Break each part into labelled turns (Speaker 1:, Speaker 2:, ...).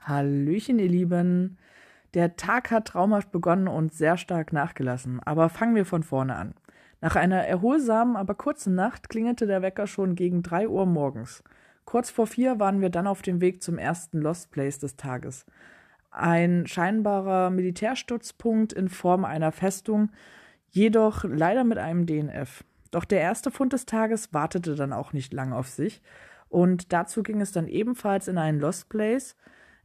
Speaker 1: Hallöchen, ihr Lieben. Der Tag hat traumhaft begonnen und sehr stark nachgelassen, aber fangen wir von vorne an. Nach einer erholsamen, aber kurzen Nacht klingelte der Wecker schon gegen drei Uhr morgens. Kurz vor vier waren wir dann auf dem Weg zum ersten Lost Place des Tages. Ein scheinbarer Militärstützpunkt in Form einer Festung, jedoch leider mit einem DNF. Doch der erste Fund des Tages wartete dann auch nicht lange auf sich, und dazu ging es dann ebenfalls in einen Lost Place,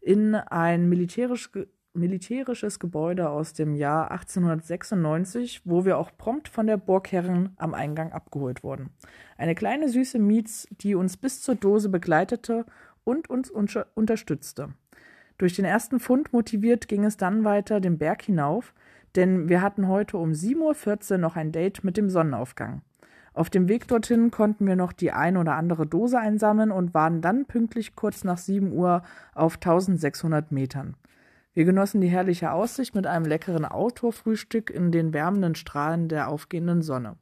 Speaker 1: in ein militärisch, militärisches Gebäude aus dem Jahr 1896, wo wir auch prompt von der Burgherrin am Eingang abgeholt wurden. Eine kleine süße Mietz, die uns bis zur Dose begleitete und uns unter unterstützte. Durch den ersten Fund motiviert ging es dann weiter den Berg hinauf, denn wir hatten heute um 7.14 Uhr noch ein Date mit dem Sonnenaufgang. Auf dem Weg dorthin konnten wir noch die ein oder andere Dose einsammeln und waren dann pünktlich kurz nach 7 Uhr auf 1600 Metern. Wir genossen die herrliche Aussicht mit einem leckeren Outdoor-Frühstück in den wärmenden Strahlen der aufgehenden Sonne.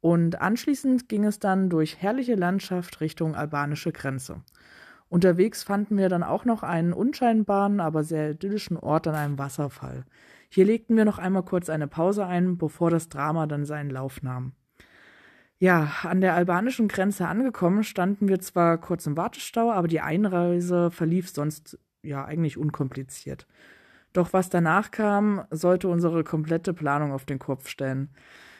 Speaker 1: Und anschließend ging es dann durch herrliche Landschaft Richtung albanische Grenze. Unterwegs fanden wir dann auch noch einen unscheinbaren, aber sehr idyllischen Ort an einem Wasserfall. Hier legten wir noch einmal kurz eine Pause ein, bevor das Drama dann seinen Lauf nahm. Ja, an der albanischen Grenze angekommen, standen wir zwar kurz im Wartestau, aber die Einreise verlief sonst ja eigentlich unkompliziert. Doch was danach kam, sollte unsere komplette Planung auf den Kopf stellen.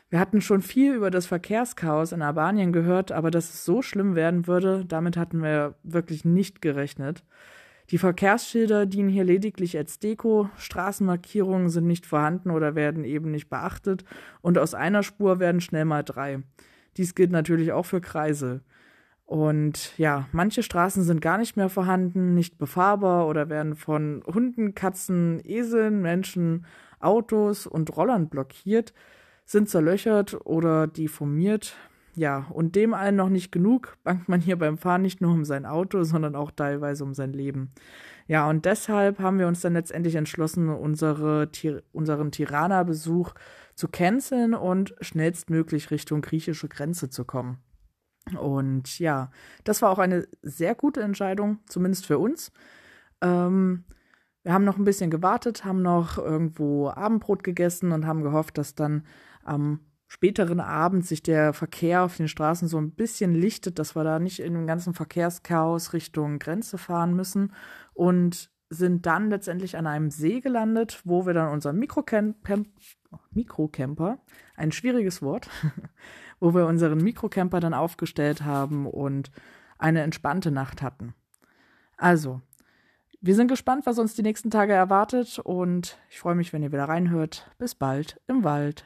Speaker 1: Wir hatten schon viel über das Verkehrschaos in Albanien gehört, aber dass es so schlimm werden würde, damit hatten wir wirklich nicht gerechnet. Die Verkehrsschilder dienen hier lediglich als Deko, Straßenmarkierungen sind nicht vorhanden oder werden eben nicht beachtet und aus einer Spur werden schnell mal drei. Dies gilt natürlich auch für Kreise. Und ja, manche Straßen sind gar nicht mehr vorhanden, nicht befahrbar oder werden von Hunden, Katzen, Eseln, Menschen, Autos und Rollern blockiert, sind zerlöchert oder deformiert. Ja, und dem allen noch nicht genug, bangt man hier beim Fahren nicht nur um sein Auto, sondern auch teilweise um sein Leben. Ja, und deshalb haben wir uns dann letztendlich entschlossen, unsere, unseren Tirana-Besuch zu canceln und schnellstmöglich Richtung griechische Grenze zu kommen. Und ja, das war auch eine sehr gute Entscheidung, zumindest für uns. Ähm, wir haben noch ein bisschen gewartet, haben noch irgendwo Abendbrot gegessen und haben gehofft, dass dann am späteren Abend sich der Verkehr auf den Straßen so ein bisschen lichtet, dass wir da nicht in dem ganzen Verkehrschaos Richtung Grenze fahren müssen und sind dann letztendlich an einem See gelandet, wo wir dann unseren Mikrocamper, ein schwieriges Wort, wo wir unseren Mikrocamper dann aufgestellt haben und eine entspannte Nacht hatten. Also, wir sind gespannt, was uns die nächsten Tage erwartet und ich freue mich, wenn ihr wieder reinhört. Bis bald im Wald.